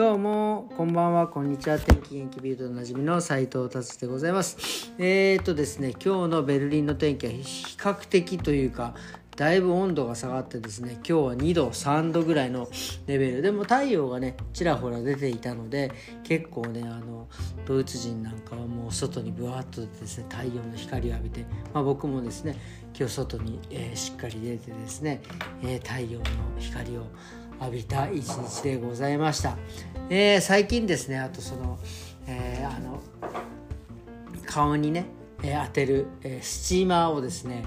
どうも、こんばんは、こんにちは。天気元気ビルドおなじみの斉藤達でございます。えーとですね、今日のベルリンの天気は比較的というか、だいぶ温度が下がってですね今日は2度3度ぐらいのレベルでも太陽がねちらほら出ていたので結構ねあのドイツ人なんかはもう外にぶわっとですね太陽の光を浴びて、まあ、僕もですね今日外に、えー、しっかり出てですね、えー、太陽の光を浴びた一日でございました、えー、最近ですねあとその,、えあの顔にね、え当てる、えスチーマーをですね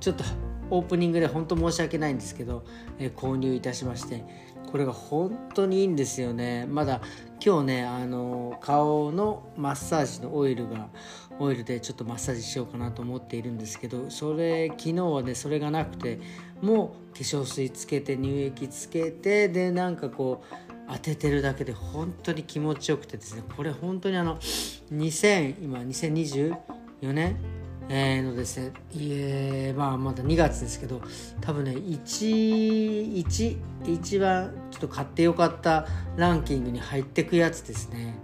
ちょっとオープニングで本当申し訳ないんですけど、えー、購入いたしましてこれが本当にいいんですよね。まだ今日ねあの顔のマッサージのオイルがオイルでちょっとマッサージしようかなと思っているんですけどそれ昨日はねそれがなくてもう化粧水つけて乳液つけてでなんかこう当ててるだけで本当に気持ちよくてですねこれ本当にあの2000今2024年えー、のですね、いえまあまだ2月ですけど、多分ね、1、1、一番ちょっと買ってよかったランキングに入ってくやつですね。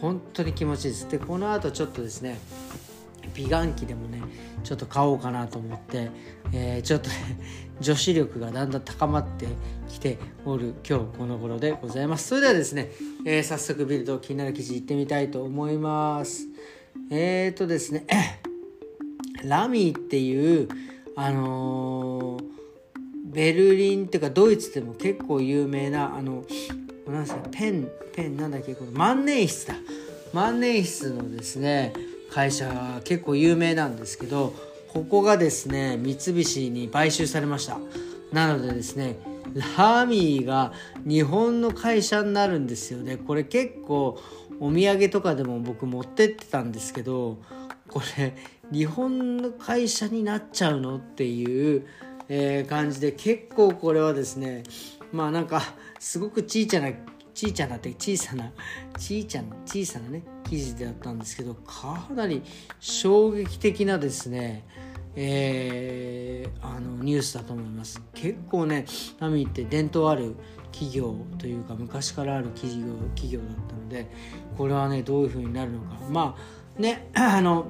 本当に気持ちいいです。で、この後ちょっとですね、美顔器でもね、ちょっと買おうかなと思って、えー、ちょっとね、女子力がだんだん高まってきておる今日この頃でございます。それではですね、えー、早速ビルド気になる記事いってみたいと思います。えーとですね、ラミーっていうあのー、ベルリンっていうかドイツでも結構有名なあのなんですかペンペンなんだっけ？この万年筆だ。万年筆のですね会社が結構有名なんですけどここがですね三菱に買収されました。なのでですねラミーが日本の会社になるんですよね。これ結構お土産とかでも僕持ってってたんですけどこれ日本の会社になっちゃうのっていう、えー、感じで結構これはですねまあなんかすごく小さな小さなって小さな小さな小さなね記事であったんですけどかなり衝撃的なですねえー、あのニュースだと思います。結構ねナミって伝統ある企業というか昔からある企業企業だったのでこれはねどういうふうになるのか。まあね あの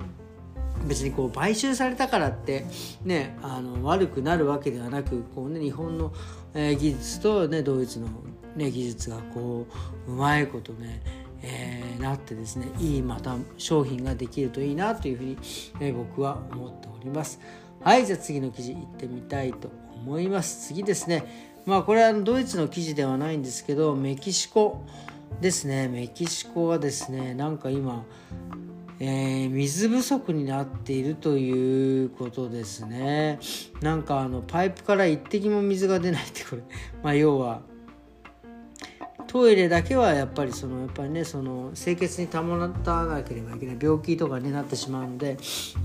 別にこう買収されたからってねあの悪くなるわけではなくこう、ね、日本の、えー、技術と、ね、ドイツの、ね、技術がこううまいことねえー、なってですねいいまた商品ができるといいなというふうに、え、僕は思っております。はいじゃあ次の記事いってみたいと思います。次ですね。まあこれはドイツの記事ではないんですけどメキシコですね。メキシコはですねなんか今えー、水不足になっているということですね。なんかあのパイプから一滴も水が出ないってこれ。まあ要はトイレだけはやっぱりそのやっぱりねその清潔に保たなければいけない病気とかになってしまうので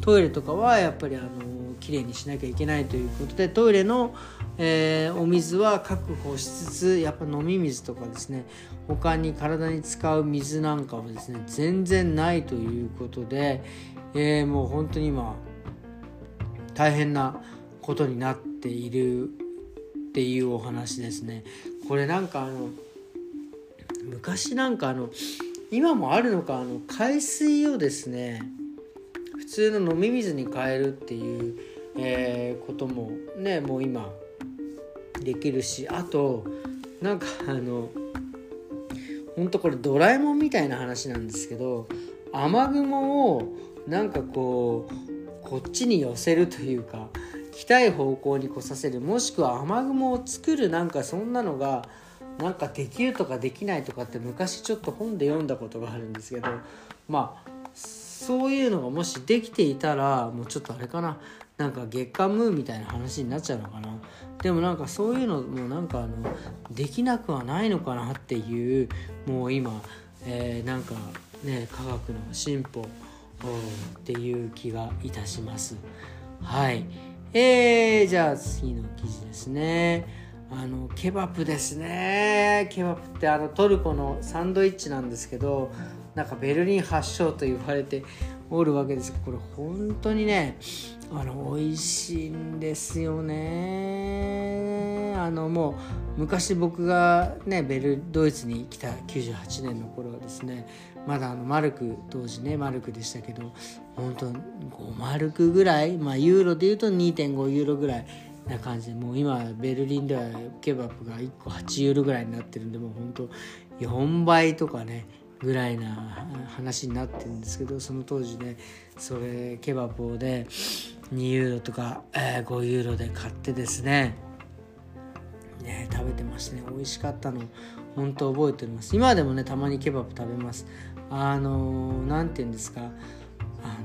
トイレとかはやっぱりあのきれいにしなきゃいけないということでトイレの、えー、お水は確保しつつやっぱ飲み水とかですね他に体に使う水なんかはですね全然ないということで、えー、もう本当に今大変なことになっているっていうお話ですね。これなんかあの昔なんかあの今もあるのかあの海水をですね普通の飲み水に変えるっていう、えー、こともねもう今できるしあとなんかあのほんとこれドラえもんみたいな話なんですけど雨雲をなんかこうこっちに寄せるというか来たい方向に来させるもしくは雨雲を作るなんかそんなのがなんかできるとかできないとかって昔ちょっと本で読んだことがあるんですけどまあそういうのがもしできていたらもうちょっとあれかな。なんか月刊ムーみたいな話になっちゃうのかな。でもなんかそういうのもなんかあのできなくはないのかなっていうもう今、えー、なんかね科学の進歩っていう気がいたします。はい。えー、じゃあ次の記事ですね。あのケバプですね。ケバプってあのトルコのサンドイッチなんですけどなんかベルリン発祥と言われておるわけですけどこれ本当にねあの美味しいんですよね。あのもう昔僕がねベルドイツに来た98年の頃はですね。まだあのマルク当時ねマルクでしたけど本当5マルクぐらいまあユーロでいうと2.5ユーロぐらいな感じでもう今ベルリンではケバブが1個8ユーロぐらいになってるんでもう本当4倍とかねぐらいな話になってるんですけどその当時ねそれケバブをね2ユーロとか、えー、5ユーロで買ってですね。ね食べてましたね。美味しかったの。本当覚えております。今でもねたまにケバブ食べます。あの何、て言うんですか。あ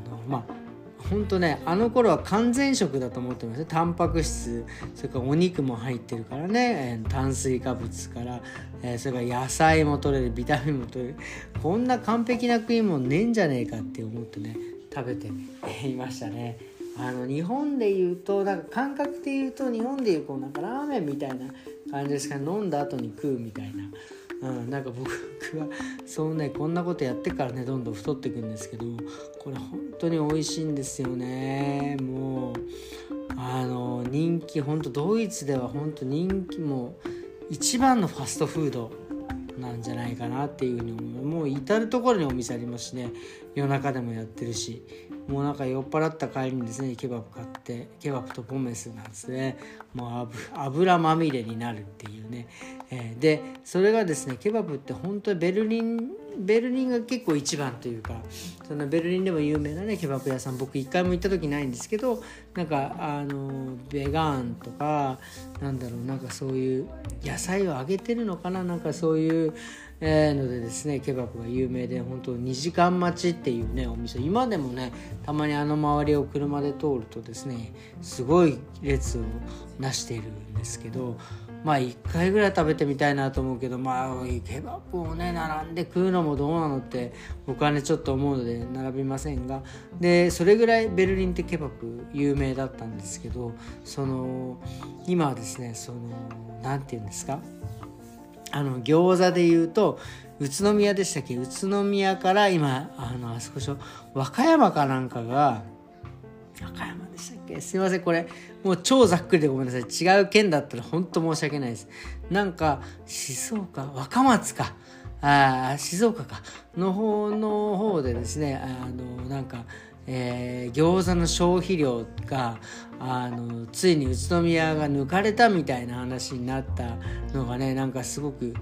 のまあ本当ねあの頃は完全食だと思ってますねタンパク質それからお肉も入ってるからね、炭水化物から、え、それから野菜も取れるビタミンも取れる。こんな完璧な食い物ねえんじゃねえかって思ってね食べていましたね。あの日本で言うとなんか感覚で言うと日本でいうこうなんかラーメンみたいな感じですか飲んだ後に食うみたいな。うん、なんか僕はそうねこんなことやってからねどんどん太っていくんですけどこれ本当に美味しいんですよね。もうあの人気本当ドイツでは本当人気も一番のファストフード。なんじゃないかなっていうふうに思う。もう至る所にお店ありますしね。夜中でもやってるし。もうなんか酔っ払った帰りにですねケバブ買ってケバブとポメスなんですね。もう油まみれになるっていうね、えー、でそれがですねケバブって本当にベルリンベルリンが結構一番というかそのベルリンでも有名なねケバブ屋さん。僕一回も行った時ないんですけどなんかあのベガンとかなんだろうなんかそういう野菜を揚げてるのかな？なんかそういうえー、のでですねケバブが有名で本当2時間待ちっていうねお店。今でもねたまにあの周りを車で通るとですねすごい列をなしているんですけどまあ1回ぐらい食べてみたいなと思うけどまあケバブをね並んで食うのもどうなのって僕はねちょっと思うので並びませんが。でそれぐらいベルリンってケバブ有名だったんですけどその今はですねその何て言うんですか？あの餃子で言うと宇都宮でしたっけ？宇都宮から今あのあそこしょ？和歌山かなんかが和歌山でしたっけ？すいませんこれもう超ざっくりでごめんなさい。違う県だったら本当申し訳ないです。なんか静岡若松か。あ静岡か。の方の方でですねあのなんかえー、餃子の消費量があのついに宇都宮が抜かれたみたいな話になったのがねなんかすごく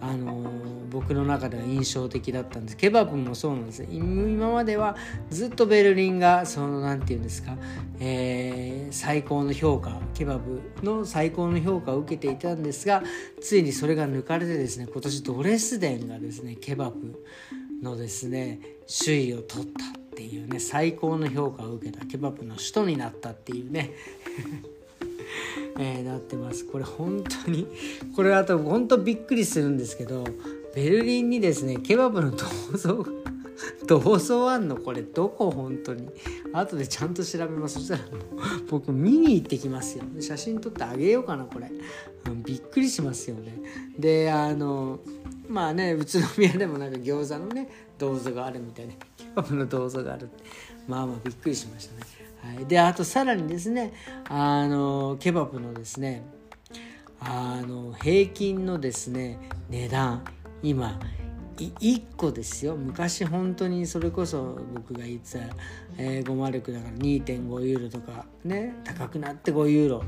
あの僕の中では印象的だったんです。ケバブもそうなんです。今まではずっとベルリンがその何て言うんですか、えー、最高の評価ケバブの最高の評価を受けていたんですがついにそれが抜かれてですね今年ドレスデンがですねケバブのですね首位を取った。っていうね最高の評価を受けたケバブの首都になったっていうね。えー、なってます。これ本当にこれあと本当びっくりするんですけどベルリンにですねケバブの銅像 銅像あんの？これどこ本当に？後でちゃんと調べます。そしたら僕見に行ってきますよ。写真撮ってあげようかなこれ、びっくりしますよね。であのまあね宇都宮でもなんか餃子のね銅像があるみたいなケバブの銅像があるって。まあまあびっくりしましたね、はい、であとさらにですねあのケバブのですねあの平均のですね値段。今1個ですよ。昔本当にそれこそ僕が言ってた、えー、5マルクだから2.5ユーロとかね高くなって5ユーロ、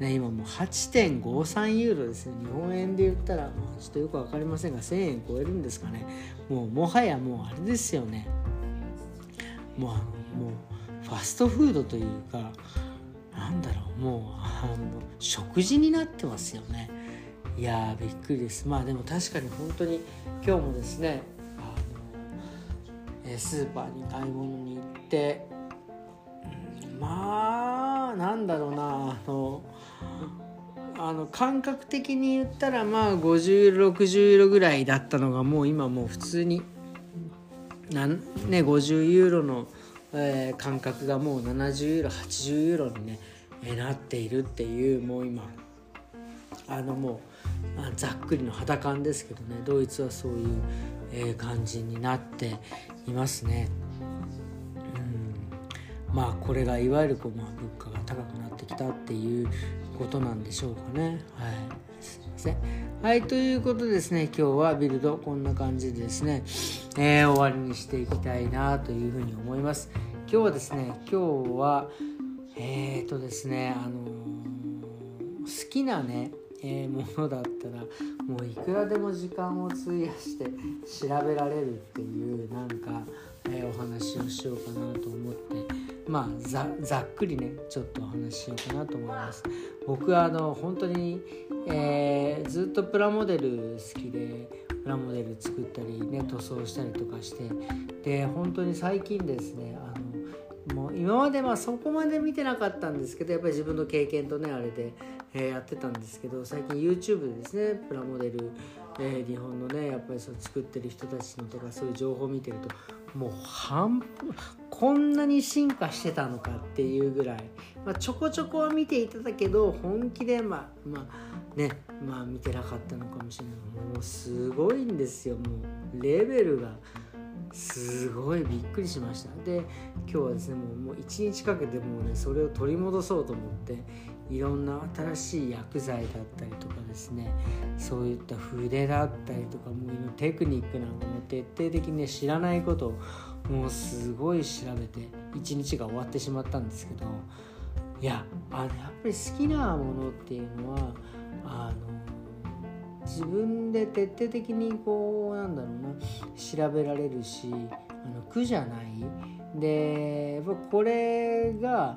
ね、今もう8.53ユーロですね日本円で言ったらもうちょっとよく分かりませんが1000円超えるんですかね。もうもはやもうあれですよね。もうあのもうファストフードというかなんだろう。もうあの食事になってますよね。いやびっくりです。まあでも確かに本当に今日もですねあのスーパーに買い物に行って、まあなんだろうなあのあの感覚的に言ったらまあ50ユーロ60ユーロぐらいだったのがもう今もう普通になんね50ユーロの、えー、感覚がもう70ユーロ80ユーロにね、え、なっているっていうもう今あのもう、ざっくりの肌感ですけどねドイツはそういう、え、感じになっていますね。うんまあこれがいわゆるこう、まあ、物価が高くなってきたっていうことなんでしょうかね。はいすいませんはいということでですね今日はビルドこんな感じでですね、えー、終わりにしていきたいなというふうに思います。今日はですね今日はえっ、ー、とですねあの、好きなねえー、ものだったらもういくらでも時間を費やして調べられるっていうなんか、えー、お話をしようかなと思ってまあざざっくりねちょっとお話ししようかなと思います。僕はあの本当に、えー、ずっとプラモデル好きでプラモデル作ったりね塗装したりとかしてで本当に最近ですねあのもう今までまあそこまで見てなかったんですけどやっぱり自分の経験とねあれでえー、やってたんですけど最近 YouTube でですねプラモデル、えー、日本のねやっぱりその作ってる人たちのとかそういう情報を見てるともう半分こんなに進化してたのかっていうぐらい、まあ、ちょこちょこは見ていただけど本気でまあまあねまあ見てなかったのかもしれないもうすごいんですよもうレベルが。すごいびっくりしました。で今日はですねもうもう1日かけてもうねそれを取り戻そうと思っていろんな新しい薬剤だったりとかですねそういった筆だったりとかもうテクニックなんかも徹底的に、ね、知らないことをもうすごい調べて一日が終わってしまったんですけどいやあやっぱり好きなものっていうのはあの自分で徹底的にこうなんだろうな調べられるしあの苦じゃないでやっぱこれが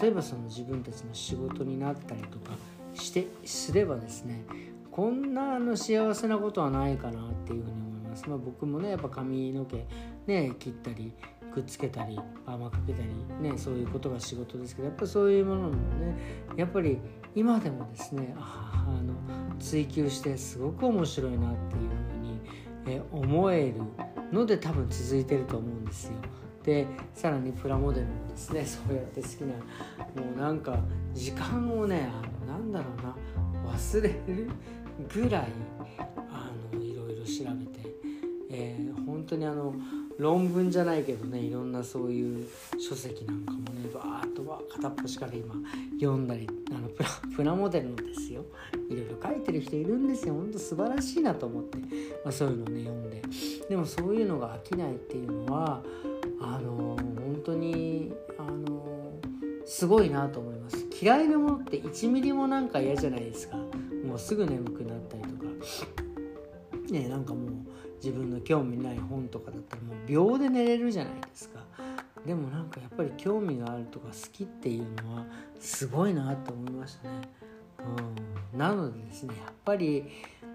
例えばその自分たちの仕事になったりとかしてすればですねこんなあの幸せなことはないかなっていうふうに思います。まあ、僕もねやっぱ髪の毛ね切ったりくっつけたりパーマかけたりねそういうことが仕事ですけどやっぱそういうものもねやっぱり今でもですねあの追求してすごく面白いなっていうふうに、え思えるので多分続いてると思うんですよ。でさらにプラモデルもですね そうやって好きなもうなんか時間をねあのなんだろうな忘れるぐらいあのいろいろ調べて、えー、本当にあの論文じゃないけどねいろんなそういう書籍なんかもねバーッと片っ端から今読んだりあのプラモデルのですよ。いろいろ書いてる人いるんですよ。ほんと素晴らしいなと思って、まあ、そういうのをね読んで。でもそういうのが飽きないっていうのはあの本当にあのすごいなと思います。嫌いなものって1ミリもなんか嫌じゃないですか。もうすぐ眠くなったりとか。ねなんかもう自分の興味ない本とかだったらもう秒で寝れるじゃないですか。でもなんかやっぱり興味があるとか好きっていうのはすごいなと思いましたね、うん、なのでですねやっぱり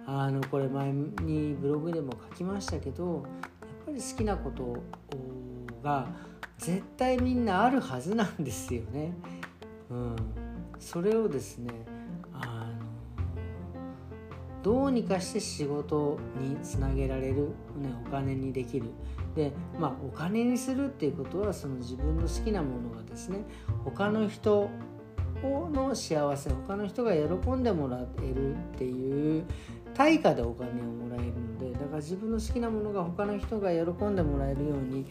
あのこれ前にブログでも書きましたけどやっぱり好きなことが絶対みんなあるはずなんですよね。うん、それをですねどうにかして仕事につなげられる、ね、お金にできる。でまあお金にするっていうことはその自分の好きなものがですね他の人の幸せ他の人が喜んでもらえるっていう対価でお金をもらえるのでだから自分の好きなものが他の人が喜んでもらえるように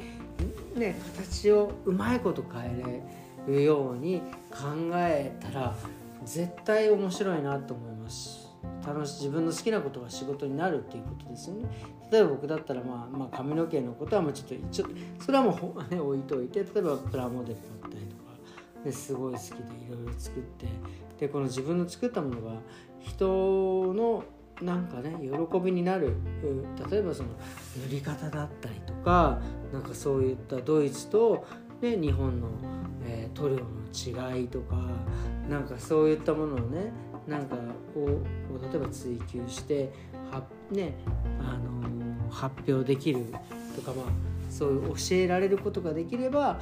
ね形をうまいこと変えれるように考えたら絶対面白いなと思います。楽し自分の好きなことが仕事になるっていうことですよね。例えば僕だったら、まあ、まあ髪の毛のことはもうちょっとちょっとそれはもう、ね、置いといて例えばプラモデルだったりとかですごい好きでいろいろ作ってでこの自分の作ったものが人のなんかね喜びになる例えばその塗り方だったりとかなんかそういったドイツと、ね、日本の、えー、塗料の違いとかなんかそういったものをねなんかこう例えば追求しては、ねあの、発表できるとかまあそういう教えられることができれば、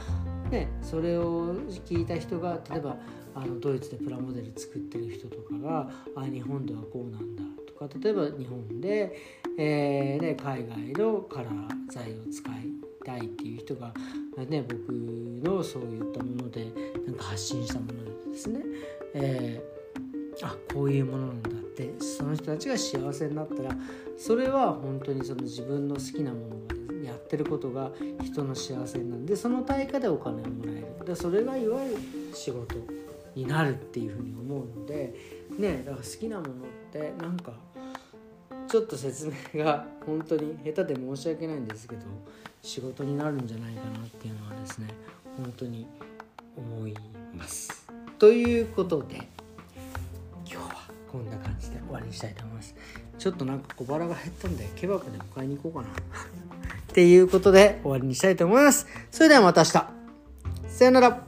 ね、それを聞いた人が例えばあのドイツでプラモデル作ってる人とかがあ日本ではこうなんだとか例えば日本で,、えー、で海外のカラー材を使いたいっていう人が、ね、僕のそういったものでなんか発信したものでですね、えー、あこういうものなんだってその人たちが幸せになったらそれは本当にその自分の好きなものが、やってることが人の幸せになるでその対価でお金をもらえるでそれがいわゆる仕事になるっていうふうに思うのでねだから好きなものってなんかちょっと説明が本当に下手で申し訳ないんですけど仕事になるんじゃないかなっていうのはですね本当に思います。ということで感じで終わりにしたいと思います。ちょっとなんか小腹が減ったんでケバブでも買いに行こうかな。っていうことで終わりにしたいと思います。それではまた明日。さよなら。